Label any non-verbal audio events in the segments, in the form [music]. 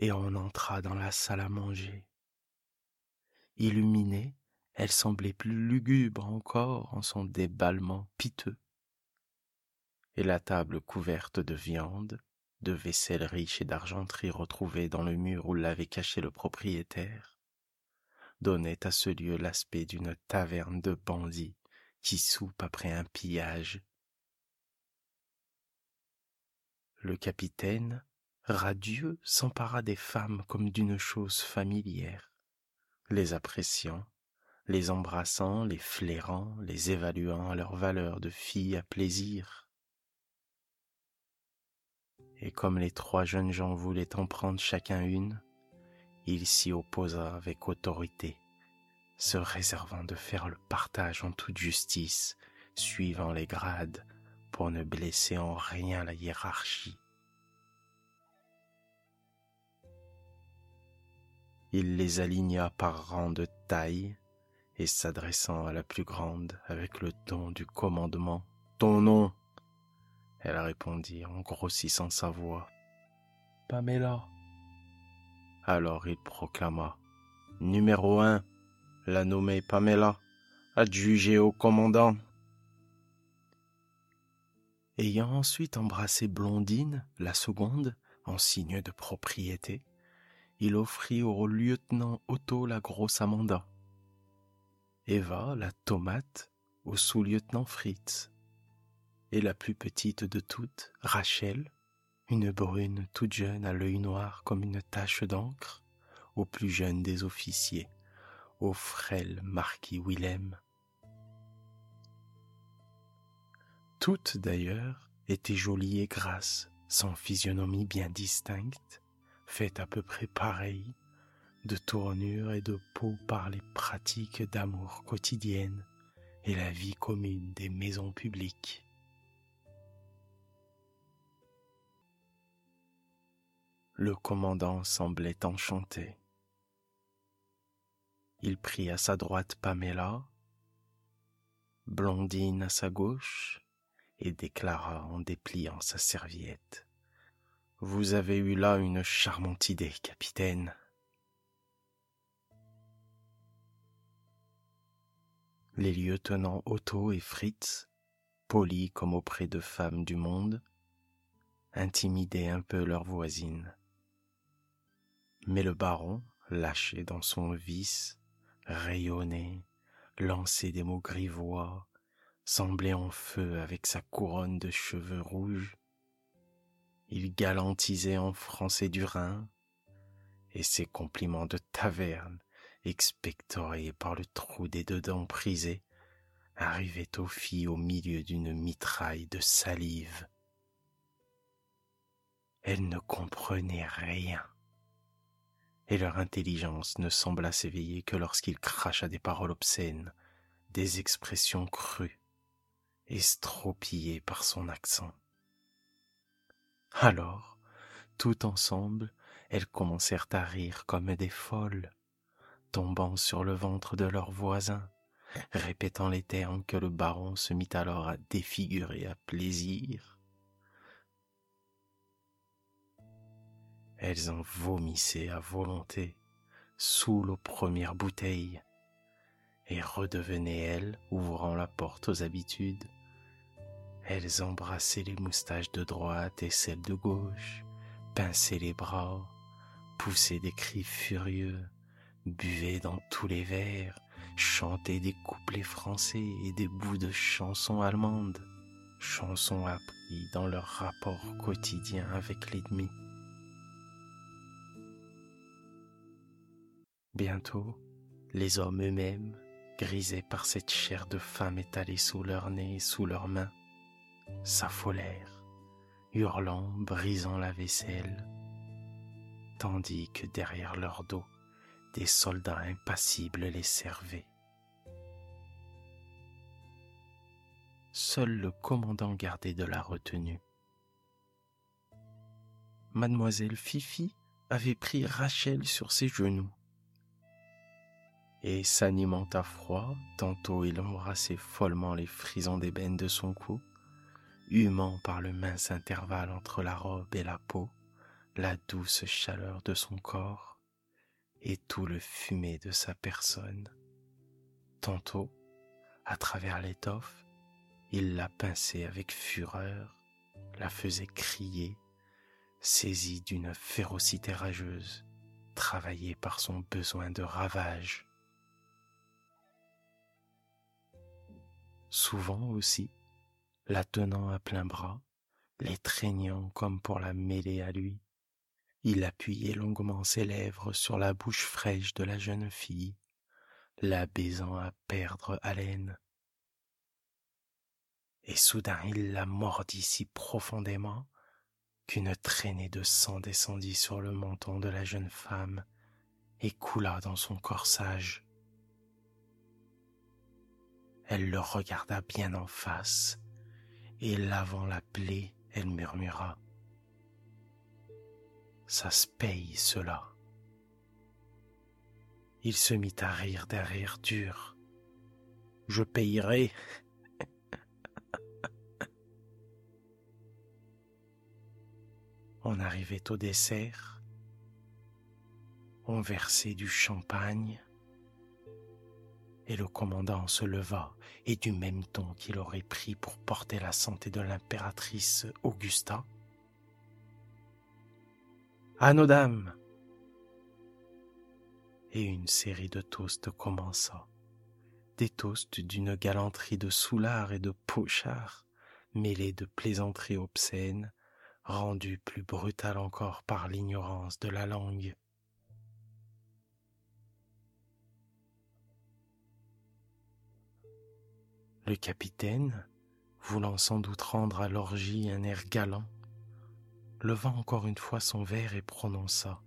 et on entra dans la salle à manger. Illuminée, elle semblait plus lugubre encore en son déballement piteux. Et la table couverte de viande, de vaisselle riche et d'argenterie retrouvée dans le mur où l'avait caché le propriétaire, donnait à ce lieu l'aspect d'une taverne de bandits qui soupe après un pillage. Le capitaine, radieux, s'empara des femmes comme d'une chose familière, les appréciant, les embrassant, les flairant, les évaluant à leur valeur de filles à plaisir. Et comme les trois jeunes gens voulaient en prendre chacun une, il s'y opposa avec autorité, se réservant de faire le partage en toute justice, suivant les grades, pour ne blesser en rien la hiérarchie. Il les aligna par rang de taille, et s'adressant à la plus grande avec le ton du commandement. Ton nom? Elle répondit en grossissant sa voix. Pamela. Alors il proclama. Numéro un, la nommée Pamela, adjugée au commandant. Ayant ensuite embrassé Blondine, la seconde, en signe de propriété, il offrit au lieutenant Otto la grosse Amanda. Eva, la tomate, au sous-lieutenant Fritz. Et la plus petite de toutes, Rachel, une brune toute jeune à l'œil noir comme une tache d'encre, au plus jeune des officiers, au frêle marquis Willem. Toutes d'ailleurs étaient jolies et grasses, sans physionomie bien distincte, faites à peu près pareilles, de tournure et de peau par les pratiques d'amour quotidiennes et la vie commune des maisons publiques. Le commandant semblait enchanté. Il prit à sa droite Pamela, Blondine à sa gauche, et déclara en dépliant sa serviette. Vous avez eu là une charmante idée, capitaine. les lieutenants Otto et Fritz, polis comme auprès de femmes du monde, intimidaient un peu leur voisine. Mais le baron, lâché dans son vice, rayonnait, lançait des mots grivois, semblait en feu avec sa couronne de cheveux rouges. Il galantisait en français du Rhin, et ses compliments de taverne expectoré par le trou des deux dents prisées, arrivait aux filles au milieu d'une mitraille de salive. Elles ne comprenaient rien, et leur intelligence ne sembla s'éveiller que lorsqu'il cracha des paroles obscènes, des expressions crues, estropillées par son accent. Alors, tout ensemble, elles commencèrent à rire comme des folles, tombant sur le ventre de leurs voisins, répétant les termes que le baron se mit alors à défigurer à plaisir. Elles en vomissaient à volonté, sous aux premières bouteilles, et redevenaient elles, ouvrant la porte aux habitudes. Elles embrassaient les moustaches de droite et celles de gauche, pinçaient les bras, poussaient des cris furieux, buvaient dans tous les verres, chantaient des couplets français et des bouts de chansons allemandes, chansons appris dans leur rapport quotidien avec l'ennemi. Bientôt, les hommes eux-mêmes, grisés par cette chair de femme étalée sous leur nez et sous leurs mains, s'affolèrent, hurlant, brisant la vaisselle, tandis que derrière leur dos, des soldats impassibles les servaient. Seul le commandant gardait de la retenue. Mademoiselle Fifi avait pris Rachel sur ses genoux. Et s'animant à froid, tantôt il embrassait follement les frisons d'ébène de son cou, humant par le mince intervalle entre la robe et la peau, la douce chaleur de son corps et tout le fumet de sa personne. Tantôt, à travers l'étoffe, il la pinçait avec fureur, la faisait crier, saisi d'une férocité rageuse, travaillée par son besoin de ravage. Souvent aussi, la tenant à plein bras, l'étreignant comme pour la mêler à lui, il appuyait longuement ses lèvres sur la bouche fraîche de la jeune fille, la baisant à perdre haleine. Et soudain il la mordit si profondément qu'une traînée de sang descendit sur le menton de la jeune femme et coula dans son corsage. Elle le regarda bien en face, et lavant la plaie, elle murmura. Ça se paye cela. Il se mit à rire d'un rire dur. Je payerai. On arrivait au dessert. On versait du champagne. Et le commandant se leva et du même ton qu'il aurait pris pour porter la santé de l'impératrice Augusta. À nos dames! Et une série de toasts commença. Des toasts d'une galanterie de soulard et de pochard, mêlés de plaisanteries obscènes, rendues plus brutales encore par l'ignorance de la langue. Le capitaine, voulant sans doute rendre à l'orgie un air galant, leva encore une fois son verre et prononça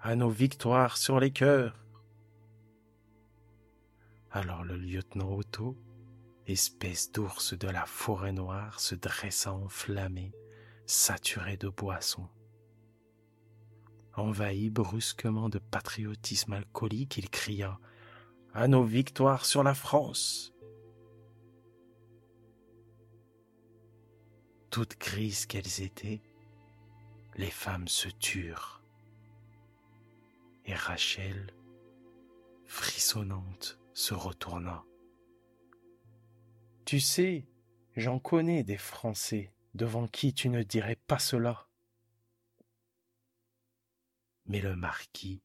À nos victoires sur les cœurs. Alors le lieutenant Otto, espèce d'ours de la forêt noire, se dressa enflammé, saturé de boisson. Envahi brusquement de patriotisme alcoolique, il cria À nos victoires sur la France. Toutes grises qu'elles étaient, les femmes se turent. Et Rachel, frissonnante, se retourna. Tu sais, j'en connais des Français devant qui tu ne dirais pas cela. Mais le marquis,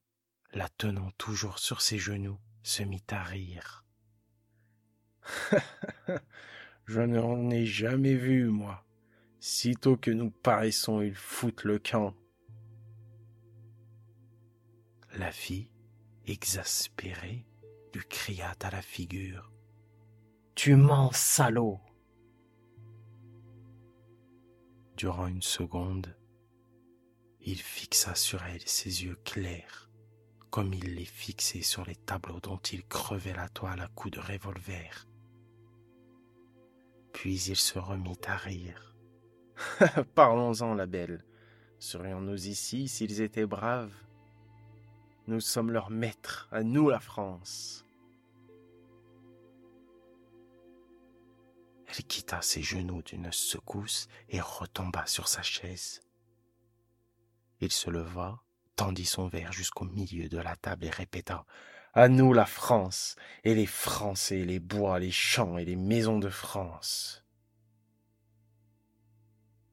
la tenant toujours sur ses genoux, se mit à rire. [laughs] Je n'en ai jamais vu, moi. Sitôt que nous paraissons, ils foutent le camp. La fille, exaspérée, lui cria à la figure. Tu mens, salaud! Durant une seconde, il fixa sur elle ses yeux clairs, comme il les fixait sur les tableaux dont il crevait la toile à coups de revolver. Puis il se remit à rire. [laughs] Parlons-en, la belle. Serions-nous ici s'ils étaient braves? Nous sommes leurs maîtres, à nous la France. Elle quitta ses genoux d'une secousse et retomba sur sa chaise. Il se leva, tendit son verre jusqu'au milieu de la table et répéta À nous la France, et les Français, les bois, les champs et les maisons de France.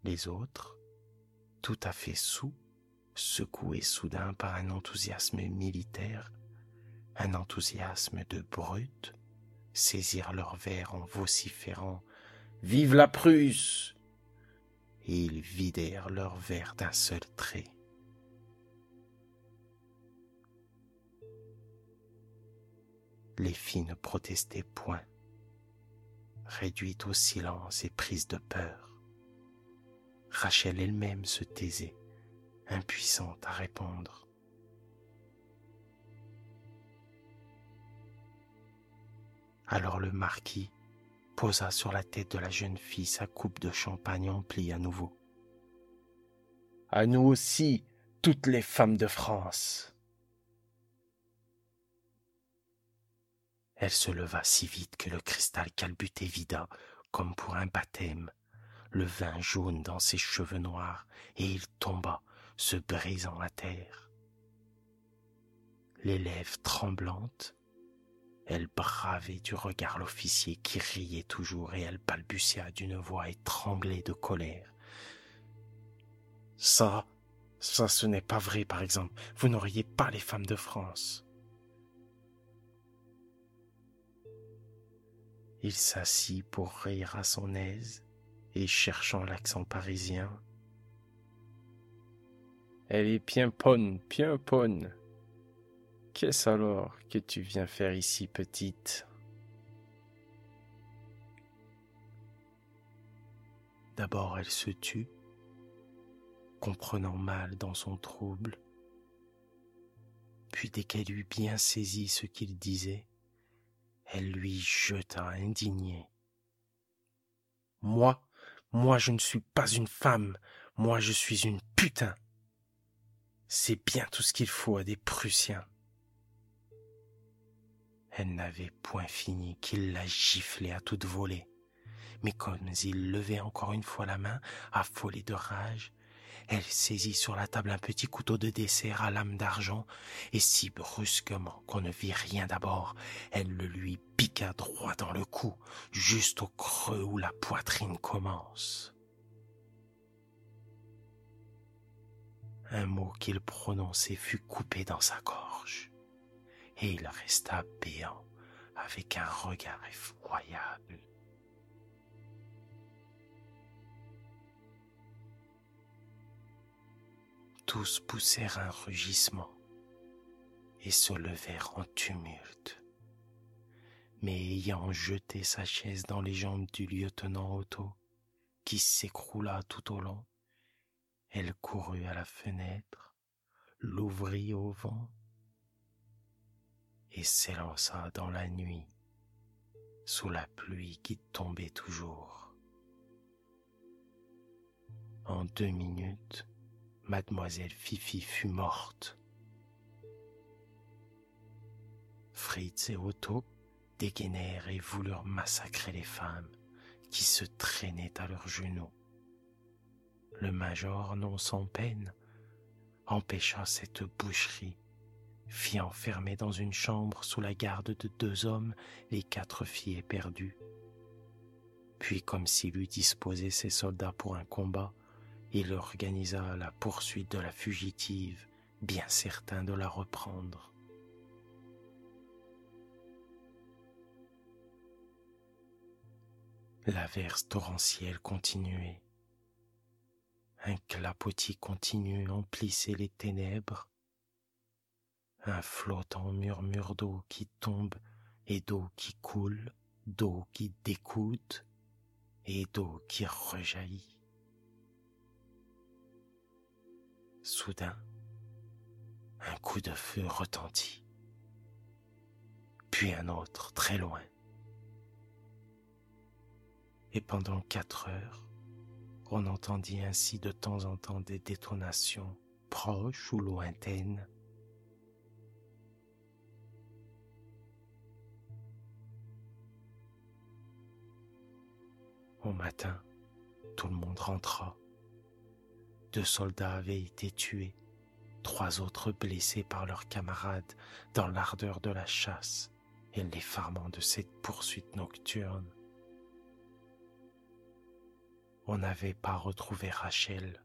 Les autres, tout à fait sous, secoués soudain par un enthousiasme militaire, un enthousiasme de brute, saisirent leur verre en vociférant Vive la Prusse et ils vidèrent leur verre d'un seul trait. Les filles ne protestaient point, réduites au silence et prises de peur. Rachel elle-même se taisait, impuissante à répondre. Alors le marquis posa sur la tête de la jeune fille sa coupe de champagne emplie à nouveau. À nous aussi, toutes les femmes de France. Elle se leva si vite que le cristal calbuté vida comme pour un baptême le vin jaune dans ses cheveux noirs, et il tomba, se brisant à terre. Les lèvres tremblantes, elle bravait du regard l'officier qui riait toujours et elle balbutia d'une voix étranglée de colère. Ça, ça ce n'est pas vrai par exemple, vous n'auriez pas les femmes de France. Il s'assit pour rire à son aise et cherchant l'accent parisien. Elle est bien bonne. Qu'est-ce alors que tu viens faire ici, petite? D'abord elle se tut, comprenant mal dans son trouble. Puis dès qu'elle eut bien saisi ce qu'il disait, elle lui jeta indignée. Moi, moi je ne suis pas une femme, moi je suis une putain. C'est bien tout ce qu'il faut à des Prussiens. Elle n'avait point fini qu'il la giflait à toute volée. Mais comme il levait encore une fois la main, affolée de rage, elle saisit sur la table un petit couteau de dessert à lame d'argent, et si brusquement qu'on ne vit rien d'abord, elle le lui piqua droit dans le cou, juste au creux où la poitrine commence. Un mot qu'il prononçait fut coupé dans sa gorge et il resta béant avec un regard effroyable. Tous poussèrent un rugissement et se levèrent en tumulte. Mais ayant jeté sa chaise dans les jambes du lieutenant Otto, qui s'écroula tout au long, elle courut à la fenêtre, l'ouvrit au vent et s'élança dans la nuit sous la pluie qui tombait toujours. En deux minutes, mademoiselle Fifi fut morte. Fritz et Otto dégainèrent et voulurent massacrer les femmes qui se traînaient à leurs genoux. Le major, non sans peine, empêcha cette boucherie fit enfermer dans une chambre sous la garde de deux hommes les quatre filles éperdues. Puis, comme s'il eût disposé ses soldats pour un combat, il organisa la poursuite de la fugitive, bien certain de la reprendre. L'averse torrentielle continuait. Un clapotis continu emplissait les ténèbres un flottant murmure d'eau qui tombe et d'eau qui coule, d'eau qui découte et d'eau qui rejaillit. Soudain, un coup de feu retentit, puis un autre très loin. Et pendant quatre heures, on entendit ainsi de temps en temps des détonations proches ou lointaines Au matin, tout le monde rentra. Deux soldats avaient été tués, trois autres blessés par leurs camarades dans l'ardeur de la chasse et l'effarement de cette poursuite nocturne. On n'avait pas retrouvé Rachel.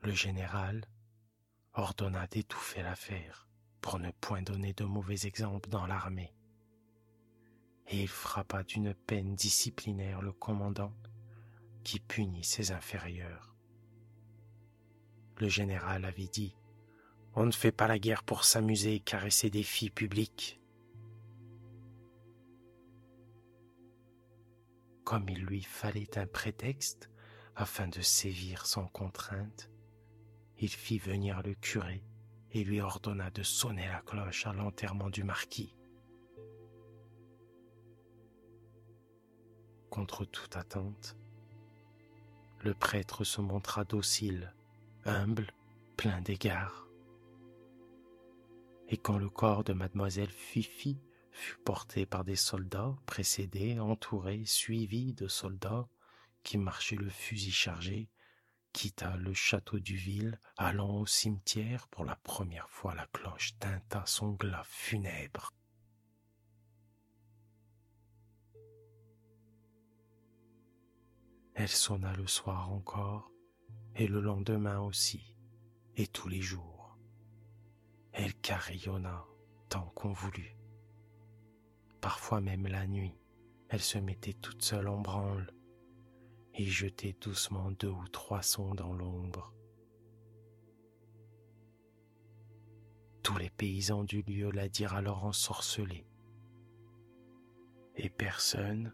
Le général, ordonna d'étouffer l'affaire pour ne point donner de mauvais exemples dans l'armée. Et il frappa d'une peine disciplinaire le commandant qui punit ses inférieurs. Le général avait dit On ne fait pas la guerre pour s'amuser et caresser des filles publiques. Comme il lui fallait un prétexte afin de sévir sans contrainte, il fit venir le curé et lui ordonna de sonner la cloche à l'enterrement du marquis. Contre toute attente, le prêtre se montra docile, humble, plein d'égards. Et quand le corps de mademoiselle Fifi fut porté par des soldats, précédés, entourés, suivis de soldats qui marchaient le fusil chargé, quitta le château du ville, allant au cimetière, pour la première fois la cloche tinta son glas funèbre. Elle sonna le soir encore, et le lendemain aussi, et tous les jours. Elle carillonna tant qu'on voulut. Parfois même la nuit, elle se mettait toute seule en branle et jetait doucement deux ou trois sons dans l'ombre. Tous les paysans du lieu la dirent alors ensorcelée, et personne,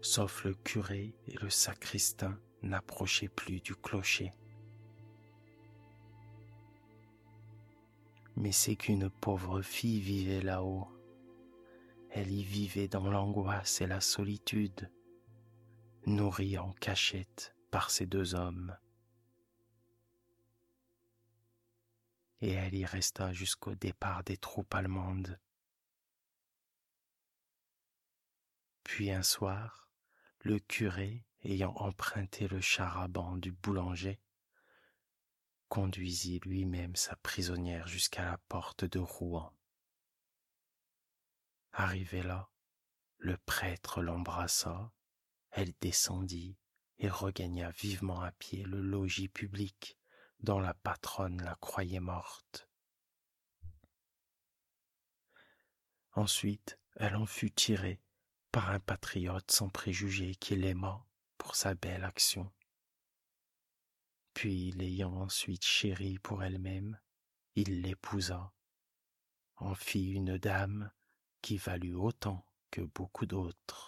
sauf le curé et le sacristain, n'approchait plus du clocher. Mais c'est qu'une pauvre fille vivait là-haut. Elle y vivait dans l'angoisse et la solitude, nourrie en cachette par ces deux hommes. Et elle y resta jusqu'au départ des troupes allemandes. Puis un soir, le curé ayant emprunté le charaban du boulanger, conduisit lui-même sa prisonnière jusqu'à la porte de Rouen. Arrivé là, le prêtre l'embrassa, elle descendit et regagna vivement à pied le logis public dont la patronne la croyait morte. Ensuite, elle en fut tirée par un patriote sans préjugés qui l'aima pour sa belle action. Puis, l'ayant ensuite chérie pour elle-même, il l'épousa, en fit une dame qui valut autant que beaucoup d'autres.